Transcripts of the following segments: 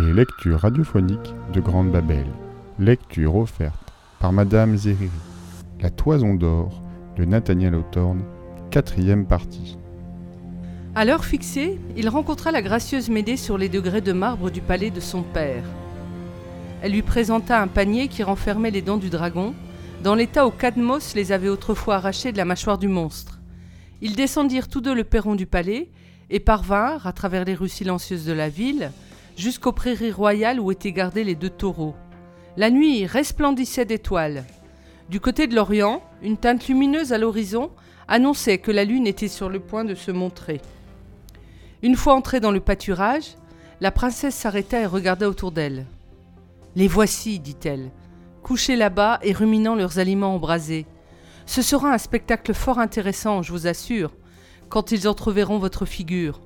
Les lectures de Grande Babel. Lecture offerte par Madame Zeriri. La Toison d'Or de Nathaniel Hawthorne, quatrième partie. À l'heure fixée, il rencontra la gracieuse Médée sur les degrés de marbre du palais de son père. Elle lui présenta un panier qui renfermait les dents du dragon, dans l'état où Cadmos les avait autrefois arrachés de la mâchoire du monstre. Ils descendirent tous deux le perron du palais et parvinrent, à travers les rues silencieuses de la ville, jusqu'aux prairies royales où étaient gardés les deux taureaux. La nuit resplendissait d'étoiles. Du côté de l'Orient, une teinte lumineuse à l'horizon annonçait que la lune était sur le point de se montrer. Une fois entrée dans le pâturage, la princesse s'arrêta et regarda autour d'elle. Les voici, dit-elle, couchés là-bas et ruminant leurs aliments embrasés. Ce sera un spectacle fort intéressant, je vous assure, quand ils entreverront votre figure.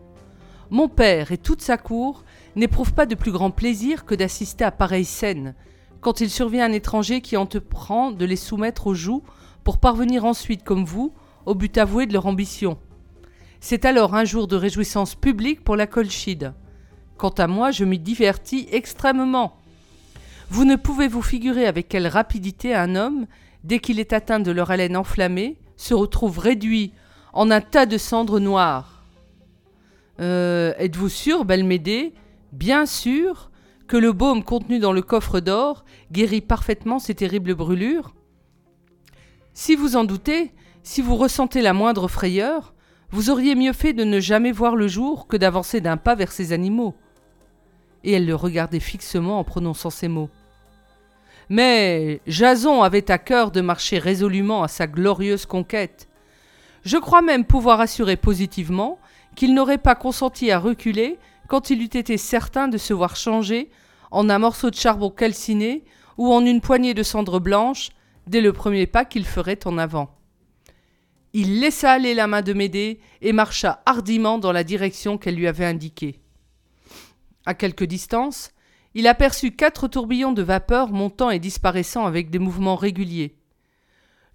Mon père et toute sa cour n'éprouvent pas de plus grand plaisir que d'assister à pareille scène, quand il survient un étranger qui entreprend de les soumettre aux joues pour parvenir ensuite, comme vous, au but avoué de leur ambition. C'est alors un jour de réjouissance publique pour la Colchide. Quant à moi, je m'y divertis extrêmement. Vous ne pouvez vous figurer avec quelle rapidité un homme, dès qu'il est atteint de leur haleine enflammée, se retrouve réduit en un tas de cendres noires. Euh, êtes-vous sûr, belle Médée, bien sûr, que le baume contenu dans le coffre d'or guérit parfaitement ces terribles brûlures Si vous en doutez, si vous ressentez la moindre frayeur, vous auriez mieux fait de ne jamais voir le jour que d'avancer d'un pas vers ces animaux et elle le regardait fixement en prononçant ces mots. Mais Jason avait à cœur de marcher résolument à sa glorieuse conquête. Je crois même pouvoir assurer positivement qu'il n'aurait pas consenti à reculer quand il eût été certain de se voir changer en un morceau de charbon calciné ou en une poignée de cendres blanches dès le premier pas qu'il ferait en avant. Il laissa aller la main de Médée et marcha hardiment dans la direction qu'elle lui avait indiquée. À quelque distance, il aperçut quatre tourbillons de vapeur montant et disparaissant avec des mouvements réguliers.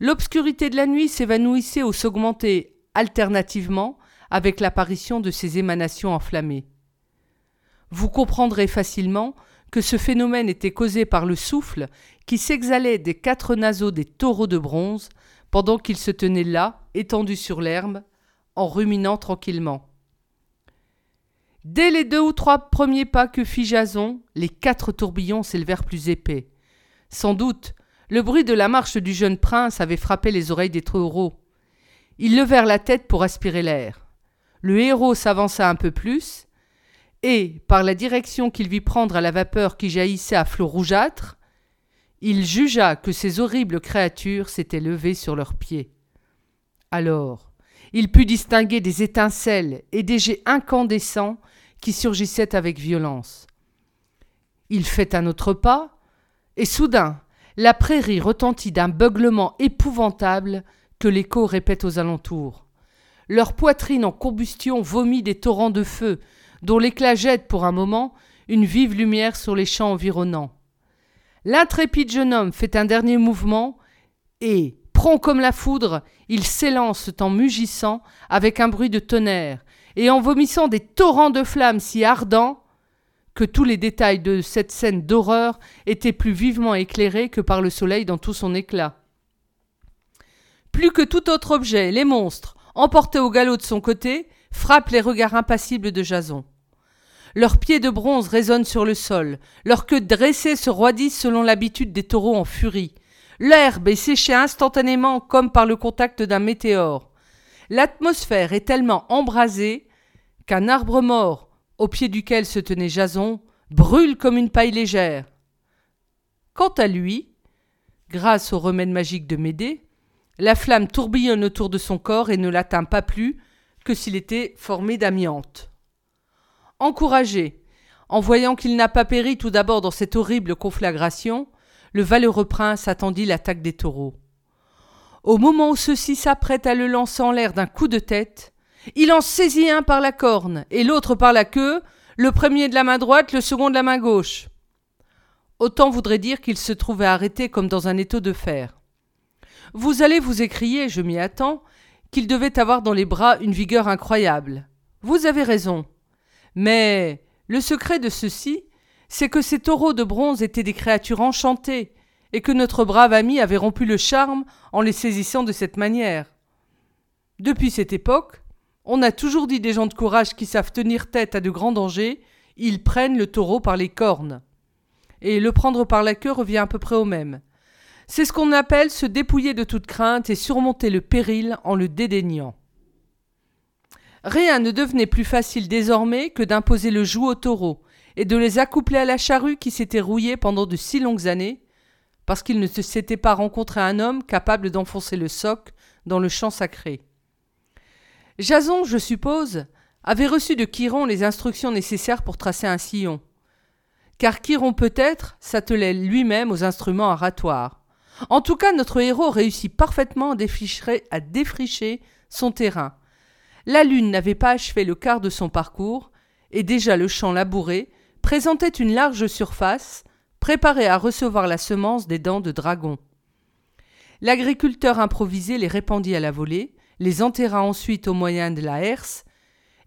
L'obscurité de la nuit s'évanouissait ou s'augmentait alternativement avec l'apparition de ces émanations enflammées. Vous comprendrez facilement que ce phénomène était causé par le souffle qui s'exhalait des quatre naseaux des taureaux de bronze pendant qu'ils se tenaient là, étendus sur l'herbe, en ruminant tranquillement. Dès les deux ou trois premiers pas que fit Jason, les quatre tourbillons s'élevèrent plus épais. Sans doute, le bruit de la marche du jeune prince avait frappé les oreilles des taureaux. Ils levèrent la tête pour aspirer l'air. Le héros s'avança un peu plus, et, par la direction qu'il vit prendre à la vapeur qui jaillissait à flots rougeâtres, il jugea que ces horribles créatures s'étaient levées sur leurs pieds. Alors, il put distinguer des étincelles et des jets incandescents qui surgissait avec violence. Il fait un autre pas, et soudain, la prairie retentit d'un beuglement épouvantable que l'écho répète aux alentours. Leur poitrine en combustion vomit des torrents de feu, dont l'éclat jette pour un moment une vive lumière sur les champs environnants. L'intrépide jeune homme fait un dernier mouvement, et, prompt comme la foudre, il s'élance en mugissant avec un bruit de tonnerre, et en vomissant des torrents de flammes si ardents que tous les détails de cette scène d'horreur étaient plus vivement éclairés que par le soleil dans tout son éclat. Plus que tout autre objet, les monstres, emportés au galop de son côté, frappent les regards impassibles de Jason. Leurs pieds de bronze résonnent sur le sol, leurs queues dressées se roidissent selon l'habitude des taureaux en furie. L'herbe est séchée instantanément comme par le contact d'un météore. L'atmosphère est tellement embrasée qu'un arbre mort, au pied duquel se tenait Jason, brûle comme une paille légère. Quant à lui, grâce au remède magique de Médée, la flamme tourbillonne autour de son corps et ne l'atteint pas plus s'il était formé d'amiante. Encouragé, en voyant qu'il n'a pas péri tout d'abord dans cette horrible conflagration, le valeureux prince attendit l'attaque des taureaux. Au moment où ceux-ci s'apprêtent à le lancer en l'air d'un coup de tête, il en saisit un par la corne et l'autre par la queue, le premier de la main droite, le second de la main gauche. Autant voudrait dire qu'il se trouvait arrêté comme dans un étau de fer. Vous allez vous écrier, je m'y attends, qu'il devait avoir dans les bras une vigueur incroyable. Vous avez raison. Mais le secret de ceci c'est que ces taureaux de bronze étaient des créatures enchantées, et que notre brave ami avait rompu le charme en les saisissant de cette manière. Depuis cette époque, on a toujours dit des gens de courage qui savent tenir tête à de grands dangers, ils prennent le taureau par les cornes. Et le prendre par la queue revient à peu près au même. C'est ce qu'on appelle se dépouiller de toute crainte et surmonter le péril en le dédaignant. Rien ne devenait plus facile désormais que d'imposer le joug aux taureaux et de les accoupler à la charrue qui s'était rouillée pendant de si longues années, parce qu'il ne s'était pas rencontré un homme capable d'enfoncer le soc dans le champ sacré. Jason, je suppose, avait reçu de Chiron les instructions nécessaires pour tracer un sillon. Car Chiron peut-être s'attelait lui-même aux instruments aratoires. En tout cas, notre héros réussit parfaitement à défricher, son terrain. La lune n'avait pas achevé le quart de son parcours, et déjà le champ labouré présentait une large surface, préparée à recevoir la semence des dents de dragon. L'agriculteur improvisé les répandit à la volée, les enterra ensuite au moyen de la herse,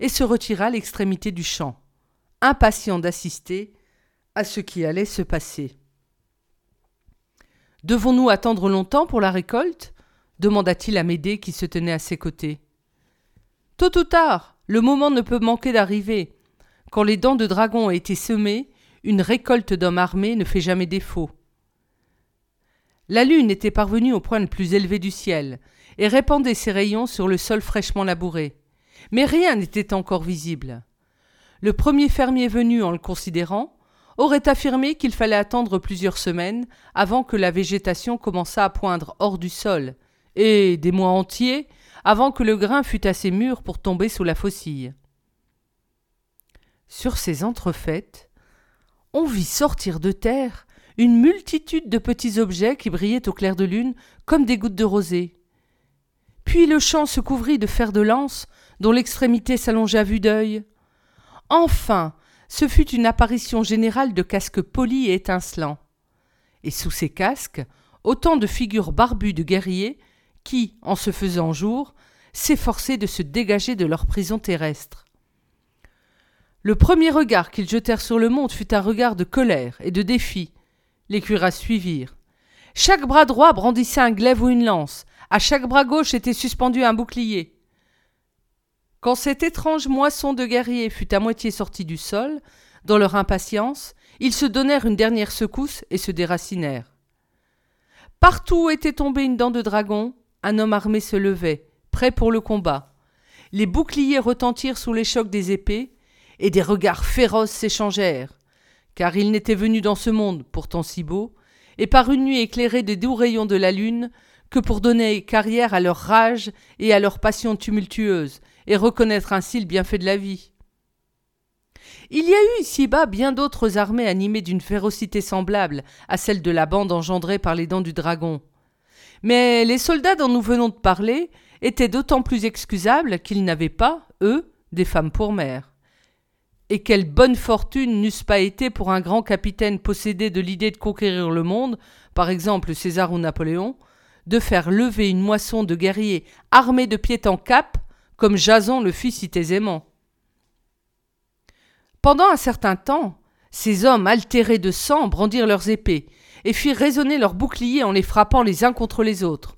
et se retira à l'extrémité du champ, impatient d'assister à ce qui allait se passer. Devons-nous attendre longtemps pour la récolte? demanda-t-il à Médée qui se tenait à ses côtés. Tôt ou tard, le moment ne peut manquer d'arriver. Quand les dents de dragon ont été semées, une récolte d'hommes armés ne fait jamais défaut. La lune était parvenue au point le plus élevé du ciel, et répandait ses rayons sur le sol fraîchement labouré. Mais rien n'était encore visible. Le premier fermier venu, en le considérant, aurait affirmé qu'il fallait attendre plusieurs semaines avant que la végétation commençât à poindre hors du sol, et des mois entiers avant que le grain fût assez mûr pour tomber sous la faucille. Sur ces entrefaites, on vit sortir de terre une multitude de petits objets qui brillaient au clair de lune comme des gouttes de rosée. Puis le champ se couvrit de fers de lance dont l'extrémité s'allongeait à vue d'œil. Enfin, ce fut une apparition générale de casques polis et étincelants. Et sous ces casques, autant de figures barbues de guerriers qui, en se faisant jour, s'efforçaient de se dégager de leur prison terrestre. Le premier regard qu'ils jetèrent sur le monde fut un regard de colère et de défi. Les cuirass suivirent. Chaque bras droit brandissait un glaive ou une lance, à chaque bras gauche était suspendu un bouclier. Quand cette étrange moisson de guerriers fut à moitié sortie du sol, dans leur impatience, ils se donnèrent une dernière secousse et se déracinèrent. Partout où était tombée une dent de dragon, un homme armé se levait, prêt pour le combat. Les boucliers retentirent sous les chocs des épées, et des regards féroces s'échangèrent, car ils n'étaient venus dans ce monde, pourtant si beau, et par une nuit éclairée des doux rayons de la lune, que pour donner carrière à leur rage et à leur passion tumultueuse, et reconnaître ainsi le bienfait de la vie. Il y a eu ici-bas bien d'autres armées animées d'une férocité semblable à celle de la bande engendrée par les dents du dragon. Mais les soldats dont nous venons de parler étaient d'autant plus excusables qu'ils n'avaient pas, eux, des femmes pour mères. Et quelle bonne fortune n'eussent pas été pour un grand capitaine possédé de l'idée de conquérir le monde, par exemple César ou Napoléon, de faire lever une moisson de guerriers armés de pied en cap, comme Jason le fit si aisément. Pendant un certain temps, ces hommes altérés de sang brandirent leurs épées et firent résonner leurs boucliers en les frappant les uns contre les autres.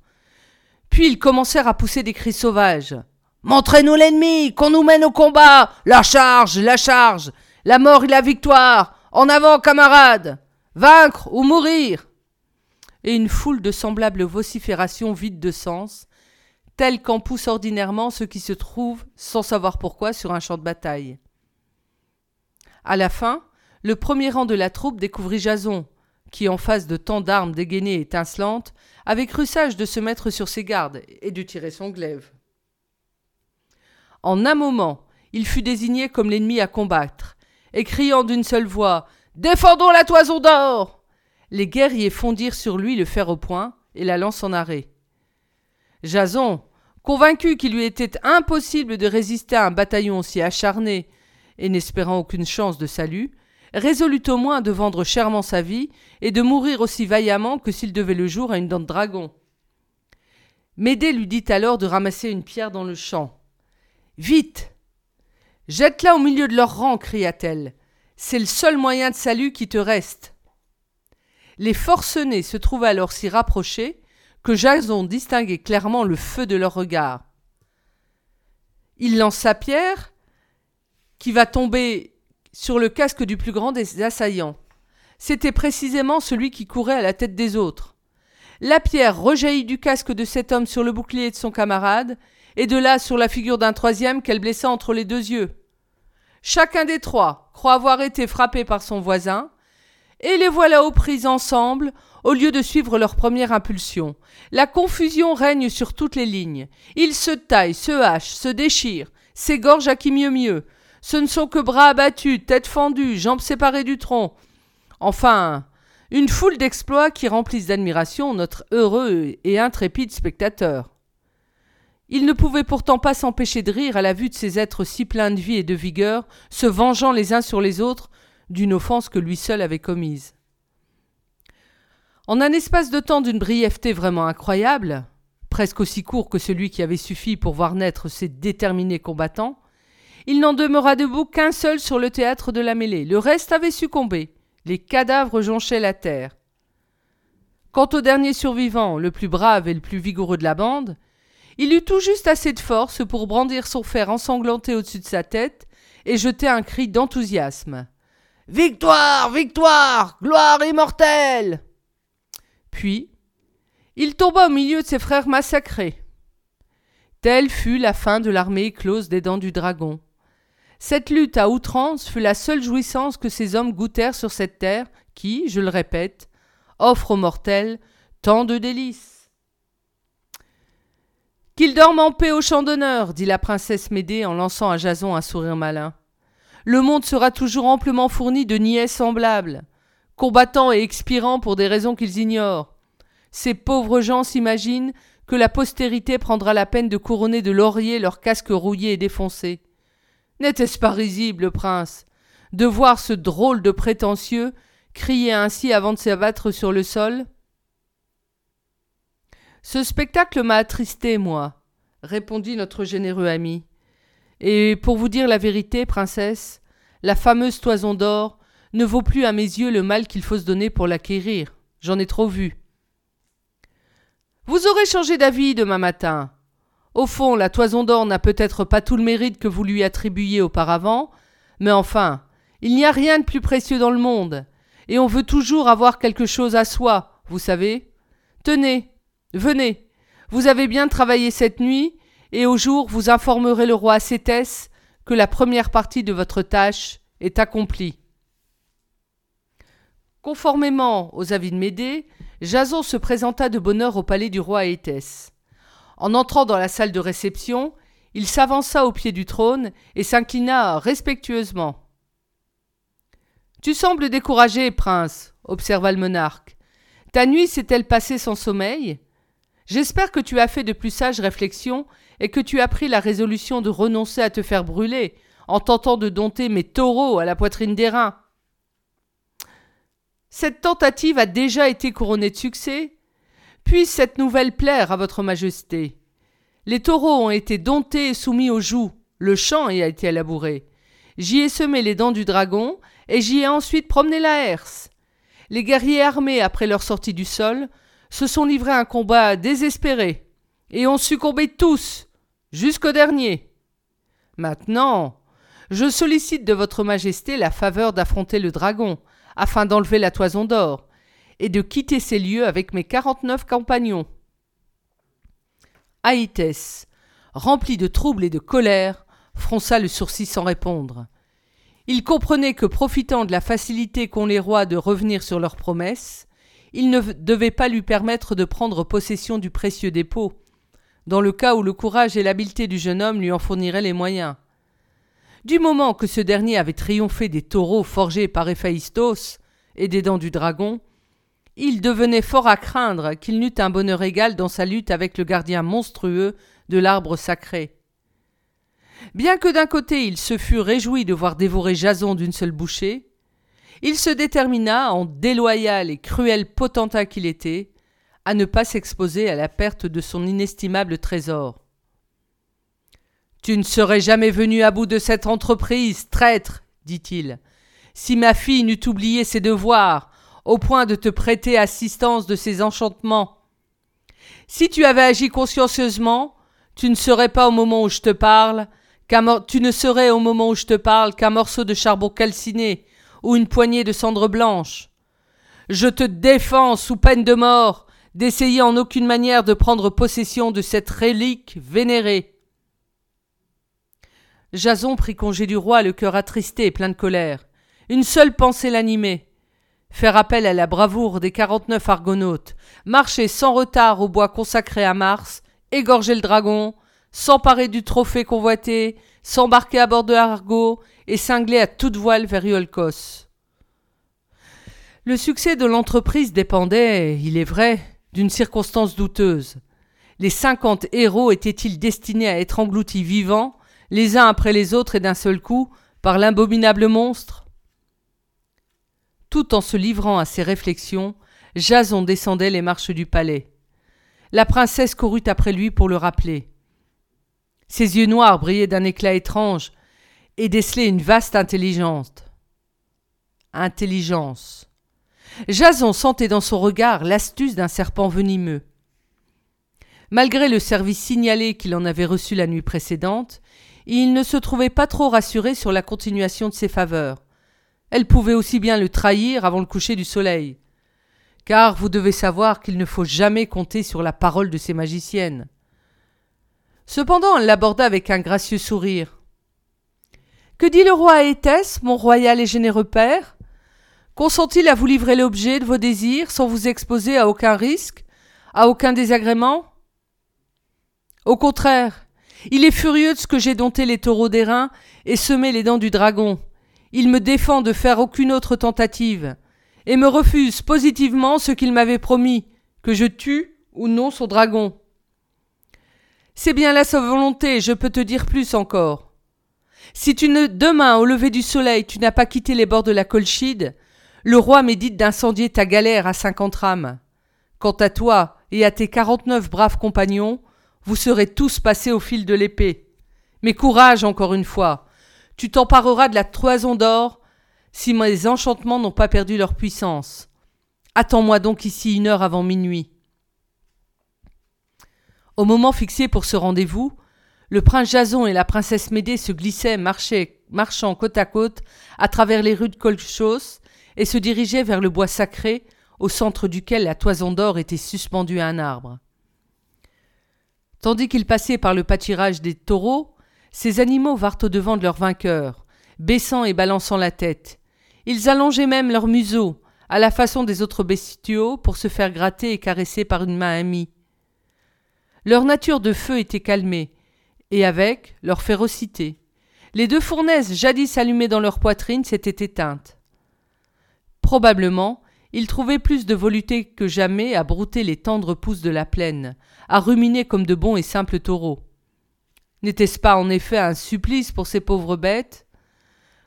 Puis ils commencèrent à pousser des cris sauvages. Montrez-nous l'ennemi, qu'on nous mène au combat. La charge, la charge. La mort et la victoire. En avant, camarades. Vaincre ou mourir et une foule de semblables vociférations vides de sens, telles qu'en poussent ordinairement ceux qui se trouvent, sans savoir pourquoi, sur un champ de bataille. À la fin, le premier rang de la troupe découvrit Jason, qui, en face de tant d'armes dégainées et étincelantes, avait cru sage de se mettre sur ses gardes et de tirer son glaive. En un moment, il fut désigné comme l'ennemi à combattre, et criant d'une seule voix Défendons la toison d'or les guerriers fondirent sur lui le fer au poing et la lance en arrêt. Jason, convaincu qu'il lui était impossible de résister à un bataillon aussi acharné et n'espérant aucune chance de salut, résolut au moins de vendre chèrement sa vie et de mourir aussi vaillamment que s'il devait le jour à une dent de dragon. Médée lui dit alors de ramasser une pierre dans le champ. Vite Jette-la au milieu de leur rang, cria-t-elle. C'est le seul moyen de salut qui te reste. Les forcenés se trouvaient alors si rapprochés que Jason distinguait clairement le feu de leur regard. Il lance sa pierre, qui va tomber sur le casque du plus grand des assaillants. C'était précisément celui qui courait à la tête des autres. La pierre rejaillit du casque de cet homme sur le bouclier de son camarade, et de là sur la figure d'un troisième qu'elle blessa entre les deux yeux. Chacun des trois croit avoir été frappé par son voisin, et les voilà aux prises ensemble, au lieu de suivre leur première impulsion. La confusion règne sur toutes les lignes. Ils se taillent, se hachent, se déchirent, s'égorgent à qui mieux mieux. Ce ne sont que bras abattus, têtes fendues, jambes séparées du tronc. Enfin, une foule d'exploits qui remplissent d'admiration notre heureux et intrépide spectateur. Il ne pouvait pourtant pas s'empêcher de rire à la vue de ces êtres si pleins de vie et de vigueur, se vengeant les uns sur les autres d'une offense que lui seul avait commise. En un espace de temps d'une brièveté vraiment incroyable, presque aussi court que celui qui avait suffi pour voir naître ces déterminés combattants, il n'en demeura debout qu'un seul sur le théâtre de la mêlée. Le reste avait succombé. Les cadavres jonchaient la terre. Quant au dernier survivant, le plus brave et le plus vigoureux de la bande, il eut tout juste assez de force pour brandir son fer ensanglanté au-dessus de sa tête et jeter un cri d'enthousiasme. Victoire. Victoire. Gloire immortelle. Puis, il tomba au milieu de ses frères massacrés. Telle fut la fin de l'armée éclose des dents du dragon. Cette lutte à outrance fut la seule jouissance que ces hommes goûtèrent sur cette terre qui, je le répète, offre aux mortels tant de délices. Qu'il dorme en paix au champ d'honneur, dit la princesse Médée en lançant à Jason un sourire malin. Le monde sera toujours amplement fourni de niais semblables, combattant et expirant pour des raisons qu'ils ignorent. Ces pauvres gens s'imaginent que la postérité prendra la peine de couronner de laurier leurs casques rouillés et défoncés. N'était-ce pas risible, prince, de voir ce drôle de prétentieux crier ainsi avant de s'abattre sur le sol? Ce spectacle m'a attristé, moi, répondit notre généreux ami. Et pour vous dire la vérité, princesse, la fameuse toison d'or ne vaut plus à mes yeux le mal qu'il faut se donner pour l'acquérir. J'en ai trop vu. Vous aurez changé d'avis demain matin. Au fond, la toison d'or n'a peut-être pas tout le mérite que vous lui attribuiez auparavant, mais enfin, il n'y a rien de plus précieux dans le monde, et on veut toujours avoir quelque chose à soi, vous savez. Tenez, Venez, vous avez bien travaillé cette nuit, et au jour vous informerez le roi Cétès que la première partie de votre tâche est accomplie. Conformément aux avis de Médée, Jason se présenta de bonne heure au palais du roi Éthès. En entrant dans la salle de réception, il s'avança au pied du trône et s'inclina respectueusement. Tu sembles découragé, prince, observa le monarque. Ta nuit s'est-elle passée sans sommeil? J'espère que tu as fait de plus sages réflexions et que tu as pris la résolution de renoncer à te faire brûler en tentant de dompter mes taureaux à la poitrine des reins. Cette tentative a déjà été couronnée de succès. Puisse cette nouvelle plaire à votre majesté. Les taureaux ont été domptés et soumis aux joues, le champ y a été labouré. J'y ai semé les dents du dragon, et j'y ai ensuite promené la herse. Les guerriers armés, après leur sortie du sol, se sont livrés à un combat désespéré, et ont succombé tous, jusqu'au dernier. Maintenant, je sollicite de votre majesté la faveur d'affronter le dragon, afin d'enlever la toison d'or, et de quitter ces lieux avec mes quarante-neuf compagnons. Aïtès, rempli de trouble et de colère, fronça le sourcil sans répondre. Il comprenait que, profitant de la facilité qu'ont les rois de revenir sur leurs promesses, il ne devait pas lui permettre de prendre possession du précieux dépôt, dans le cas où le courage et l'habileté du jeune homme lui en fourniraient les moyens. Du moment que ce dernier avait triomphé des taureaux forgés par Héphaïstos et des dents du dragon, il devenait fort à craindre qu'il n'eût un bonheur égal dans sa lutte avec le gardien monstrueux de l'arbre sacré. Bien que d'un côté il se fût réjoui de voir dévorer Jason d'une seule bouchée, il se détermina, en déloyal et cruel potentat qu'il était, à ne pas s'exposer à la perte de son inestimable trésor. Tu ne serais jamais venu à bout de cette entreprise, traître, dit-il. si ma fille n'eût oublié ses devoirs, au point de te prêter assistance de ses enchantements. Si tu avais agi consciencieusement, tu ne serais pas au moment où je te parle, tu ne serais au moment où je te parle qu'un morceau de charbon calciné ou une poignée de cendre blanche. Je te défends sous peine de mort d'essayer en aucune manière de prendre possession de cette relique vénérée. Jason prit congé du roi, le cœur attristé et plein de colère. Une seule pensée l'animait faire appel à la bravoure des quarante-neuf argonautes, marcher sans retard au bois consacré à Mars, égorger le dragon, s'emparer du trophée convoité, s'embarquer à bord de Argo et cingler à toute voile vers Iolcos. Le succès de l'entreprise dépendait, il est vrai, d'une circonstance douteuse. Les cinquante héros étaient-ils destinés à être engloutis vivants, les uns après les autres et d'un seul coup, par l'abominable monstre Tout en se livrant à ses réflexions, Jason descendait les marches du palais. La princesse courut après lui pour le rappeler. Ses yeux noirs brillaient d'un éclat étrange et décelaient une vaste intelligence. Intelligence. Jason sentait dans son regard l'astuce d'un serpent venimeux. Malgré le service signalé qu'il en avait reçu la nuit précédente, il ne se trouvait pas trop rassuré sur la continuation de ses faveurs. Elle pouvait aussi bien le trahir avant le coucher du soleil. Car vous devez savoir qu'il ne faut jamais compter sur la parole de ces magiciennes. Cependant, elle l'aborda avec un gracieux sourire. Que dit le roi à Éthès, mon royal et généreux père? Consent-il à vous livrer l'objet de vos désirs sans vous exposer à aucun risque, à aucun désagrément? Au contraire, il est furieux de ce que j'ai dompté les taureaux d'airain et semé les dents du dragon. Il me défend de faire aucune autre tentative, et me refuse positivement ce qu'il m'avait promis, que je tue ou non son dragon. C'est bien là sa volonté, je peux te dire plus encore. Si tu ne, demain, au lever du soleil, tu n'as pas quitté les bords de la Colchide, le roi médite d'incendier ta galère à cinquante rames. Quant à toi et à tes quarante-neuf braves compagnons, vous serez tous passés au fil de l'épée. Mais courage encore une fois. Tu t'empareras de la toison d'or si mes enchantements n'ont pas perdu leur puissance. Attends-moi donc ici une heure avant minuit. Au moment fixé pour ce rendez-vous, le prince Jason et la princesse Médée se glissaient, marchant côte à côte à travers les rues de Colchos et se dirigeaient vers le bois sacré, au centre duquel la toison d'or était suspendue à un arbre. Tandis qu'ils passaient par le pâturage des taureaux, ces animaux vinrent au-devant de leur vainqueur, baissant et balançant la tête. Ils allongeaient même leurs museaux, à la façon des autres bestiaux, pour se faire gratter et caresser par une main amie. Leur nature de feu était calmée, et avec leur férocité. Les deux fournaises jadis allumées dans leur poitrine s'étaient éteintes. Probablement, ils trouvaient plus de volupté que jamais à brouter les tendres pousses de la plaine, à ruminer comme de bons et simples taureaux. N'était-ce pas en effet un supplice pour ces pauvres bêtes?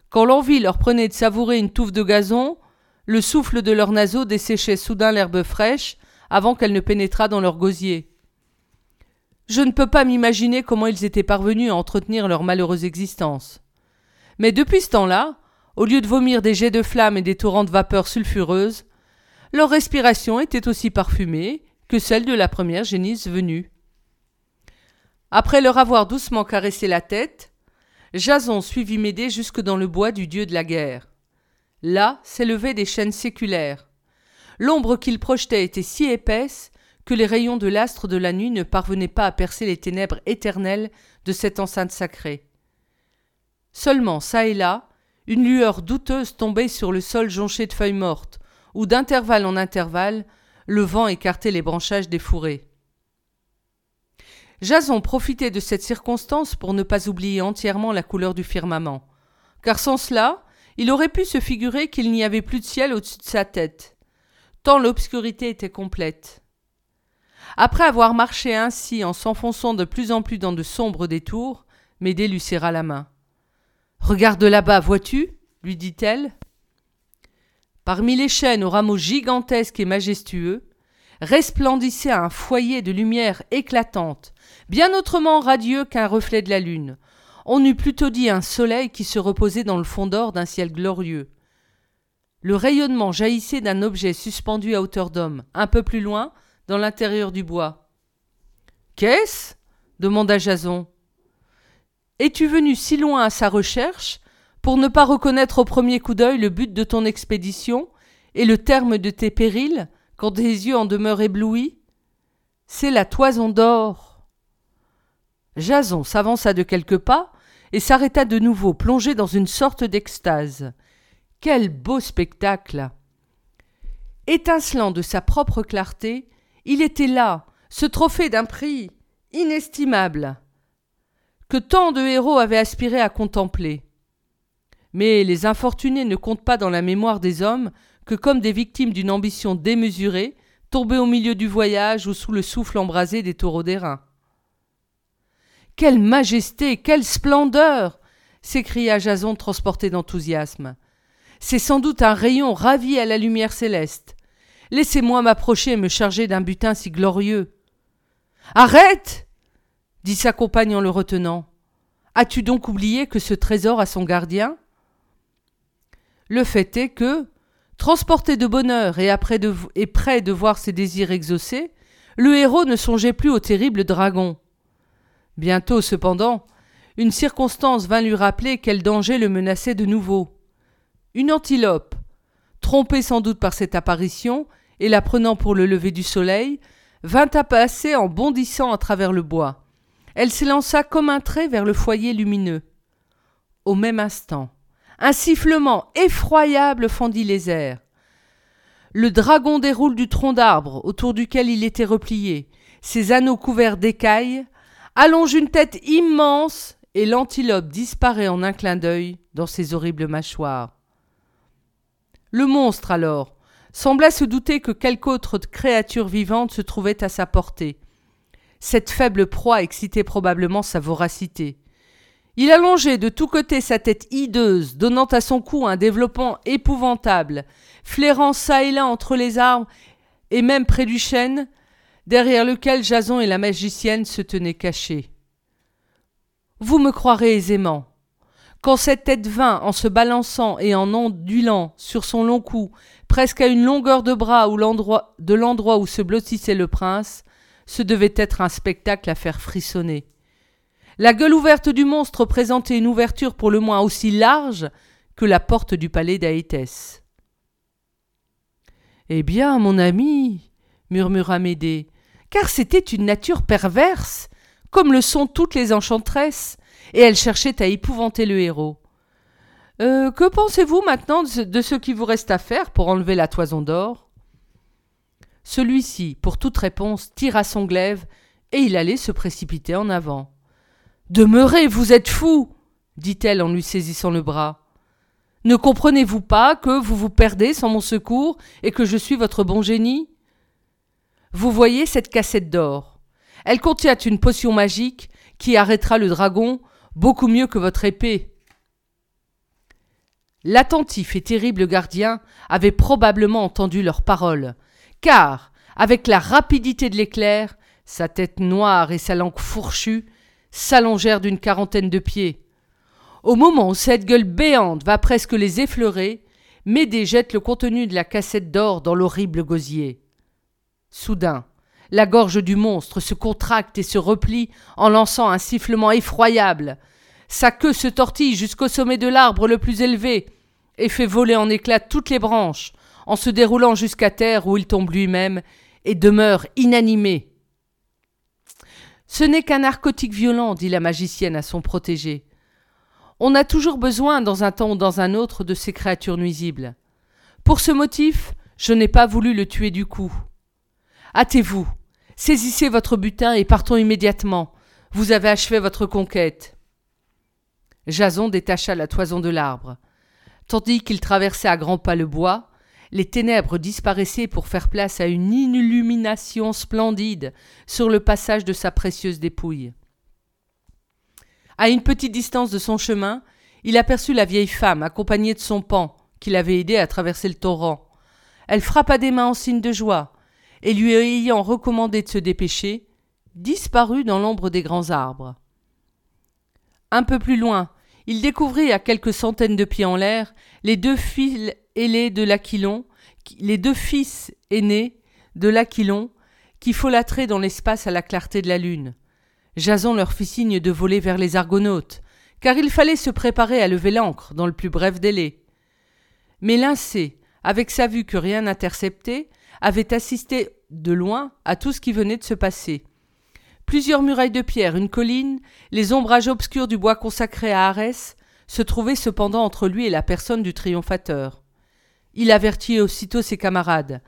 Quand l'envie leur prenait de savourer une touffe de gazon, le souffle de leurs naseaux desséchait soudain l'herbe fraîche avant qu'elle ne pénétrât dans leur gosier. Je ne peux pas m'imaginer comment ils étaient parvenus à entretenir leur malheureuse existence. Mais depuis ce temps-là, au lieu de vomir des jets de flammes et des torrents de vapeur sulfureuses, leur respiration était aussi parfumée que celle de la première génisse venue. Après leur avoir doucement caressé la tête, Jason suivit Médée jusque dans le bois du dieu de la guerre. Là s'élevaient des chaînes séculaires. L'ombre qu'ils projetaient était si épaisse que les rayons de l'astre de la nuit ne parvenaient pas à percer les ténèbres éternelles de cette enceinte sacrée. Seulement, çà et là, une lueur douteuse tombait sur le sol jonché de feuilles mortes, où d'intervalle en intervalle, le vent écartait les branchages des fourrés. Jason profitait de cette circonstance pour ne pas oublier entièrement la couleur du firmament, car sans cela, il aurait pu se figurer qu'il n'y avait plus de ciel au-dessus de sa tête, tant l'obscurité était complète. Après avoir marché ainsi en s'enfonçant de plus en plus dans de sombres détours, Médée lui serra la main. Regarde là-bas, vois-tu? lui dit-elle. Parmi les chênes aux rameaux gigantesques et majestueux, resplendissait un foyer de lumière éclatante, bien autrement radieux qu'un reflet de la lune. On eût plutôt dit un soleil qui se reposait dans le fond d'or d'un ciel glorieux. Le rayonnement jaillissait d'un objet suspendu à hauteur d'homme, un peu plus loin, dans l'intérieur du bois. Qu'est-ce? demanda Jason. Es-tu venu si loin à sa recherche? Pour ne pas reconnaître au premier coup d'œil le but de ton expédition et le terme de tes périls quand tes yeux en demeurent éblouis C'est la toison d'or. Jason s'avança de quelques pas et s'arrêta de nouveau, plongé dans une sorte d'extase. Quel beau spectacle Étincelant de sa propre clarté, il était là, ce trophée d'un prix inestimable, que tant de héros avaient aspiré à contempler. Mais les infortunés ne comptent pas dans la mémoire des hommes que comme des victimes d'une ambition démesurée, tombées au milieu du voyage ou sous le souffle embrasé des taureaux d'airain. Quelle majesté, quelle splendeur s'écria Jason transporté d'enthousiasme. C'est sans doute un rayon ravi à la lumière céleste. Laissez-moi m'approcher et me charger d'un butin si glorieux. Arrête dit sa compagne en le retenant. As-tu donc oublié que ce trésor a son gardien? Le fait est que, transporté de bonheur et, prêt de voir ses désirs exaucés, le héros ne songeait plus au terrible dragon. Bientôt, cependant, une circonstance vint lui rappeler quel danger le menaçait de nouveau. Une antilope, trompée sans doute par cette apparition, et la prenant pour le lever du soleil, vint à passer en bondissant à travers le bois. Elle s'élança comme un trait vers le foyer lumineux. Au même instant, un sifflement effroyable fendit les airs. Le dragon déroule du tronc d'arbre autour duquel il était replié, ses anneaux couverts d'écailles, allonge une tête immense et l'antilope disparaît en un clin d'œil dans ses horribles mâchoires. Le monstre alors, sembla se douter que quelque autre créature vivante se trouvait à sa portée. Cette faible proie excitait probablement sa voracité. Il allongeait de tous côtés sa tête hideuse, donnant à son cou un développement épouvantable, flairant çà et là entre les arbres et même près du chêne, derrière lequel Jason et la magicienne se tenaient cachés. Vous me croirez aisément. Quand cette tête vint en se balançant et en ondulant sur son long cou, presque à une longueur de bras de l'endroit où se blottissait le prince, ce devait être un spectacle à faire frissonner. La gueule ouverte du monstre présentait une ouverture pour le moins aussi large que la porte du palais d'Aétès. Eh bien, mon ami, murmura Médée, car c'était une nature perverse, comme le sont toutes les enchantresses, et elle cherchait à épouvanter le héros. Euh, que pensez-vous maintenant de ce, qui vous reste à faire pour enlever la toison d'or? Celui-ci, pour toute réponse, tira son glaive, et il allait se précipiter en avant. Demeurez, vous êtes fou dit-elle en lui saisissant le bras. Ne comprenez-vous pas que vous vous perdez sans mon secours et que je suis votre bon génie? Vous voyez cette cassette d'or. Elle contient une potion magique qui arrêtera le dragon beaucoup mieux que votre épée. L'attentif et terrible gardien avait probablement entendu leurs paroles, car, avec la rapidité de l'éclair, sa tête noire et sa langue fourchue s'allongèrent d'une quarantaine de pieds. Au moment où cette gueule béante va presque les effleurer, Médée jette le contenu de la cassette d'or dans l'horrible gosier. Soudain, la gorge du monstre se contracte et se replie en lançant un sifflement effroyable. Sa queue se tortille jusqu'au sommet de l'arbre le plus élevé et fait voler en éclats toutes les branches, en se déroulant jusqu'à terre où il tombe lui-même et demeure inanimé. Ce n'est qu'un narcotique violent, dit la magicienne à son protégé. On a toujours besoin, dans un temps ou dans un autre, de ces créatures nuisibles. Pour ce motif, je n'ai pas voulu le tuer du coup. Hâtez-vous, saisissez votre butin et partons immédiatement. Vous avez achevé votre conquête. Jason détacha la toison de l'arbre. Tandis qu'il traversait à grands pas le bois, les ténèbres disparaissaient pour faire place à une illumination splendide sur le passage de sa précieuse dépouille. À une petite distance de son chemin, il aperçut la vieille femme accompagnée de son pan, qui l'avait aidé à traverser le torrent. Elle frappa des mains en signe de joie, et lui ayant recommandé de se dépêcher, disparut dans l'ombre des grands arbres. Un peu plus loin, il découvrit à quelques centaines de pieds en l'air les deux fils ailés de l'Aquilon, les deux fils aînés de l'Aquilon, qui folâtraient dans l'espace à la clarté de la lune. Jason leur fit signe de voler vers les Argonautes, car il fallait se préparer à lever l'ancre dans le plus bref délai. Mais Lincé, avec sa vue que rien n'interceptait, avait assisté de loin à tout ce qui venait de se passer. Plusieurs murailles de pierre, une colline, les ombrages obscurs du bois consacré à Arès, se trouvaient cependant entre lui et la personne du triomphateur. Il avertit aussitôt ses camarades.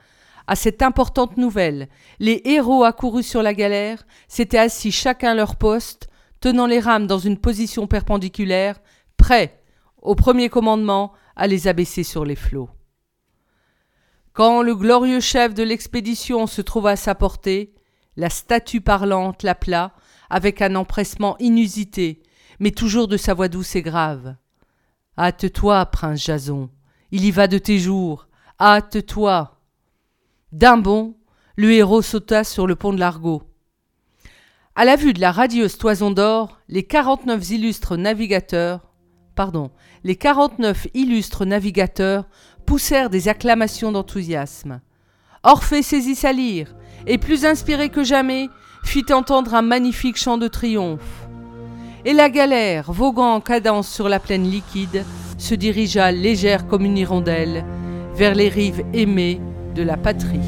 À cette importante nouvelle, les héros accourus sur la galère s'étaient assis chacun à leur poste, tenant les rames dans une position perpendiculaire, prêts, au premier commandement, à les abaisser sur les flots. Quand le glorieux chef de l'expédition se trouva à sa portée, la statue parlante l'appela, avec un empressement inusité, mais toujours de sa voix douce et grave. Hâte-toi, prince Jason, il y va de tes jours, hâte-toi. D'un bond, le héros sauta sur le pont de l'Argot. À la vue de la radieuse toison d'or, les quarante-neuf illustres navigateurs, pardon, les quarante-neuf illustres navigateurs poussèrent des acclamations d'enthousiasme. Orphée saisit sa lyre, et plus inspiré que jamais, fit entendre un magnifique chant de triomphe. Et la galère, voguant en cadence sur la plaine liquide, se dirigea légère comme une hirondelle vers les rives aimées de la patrie.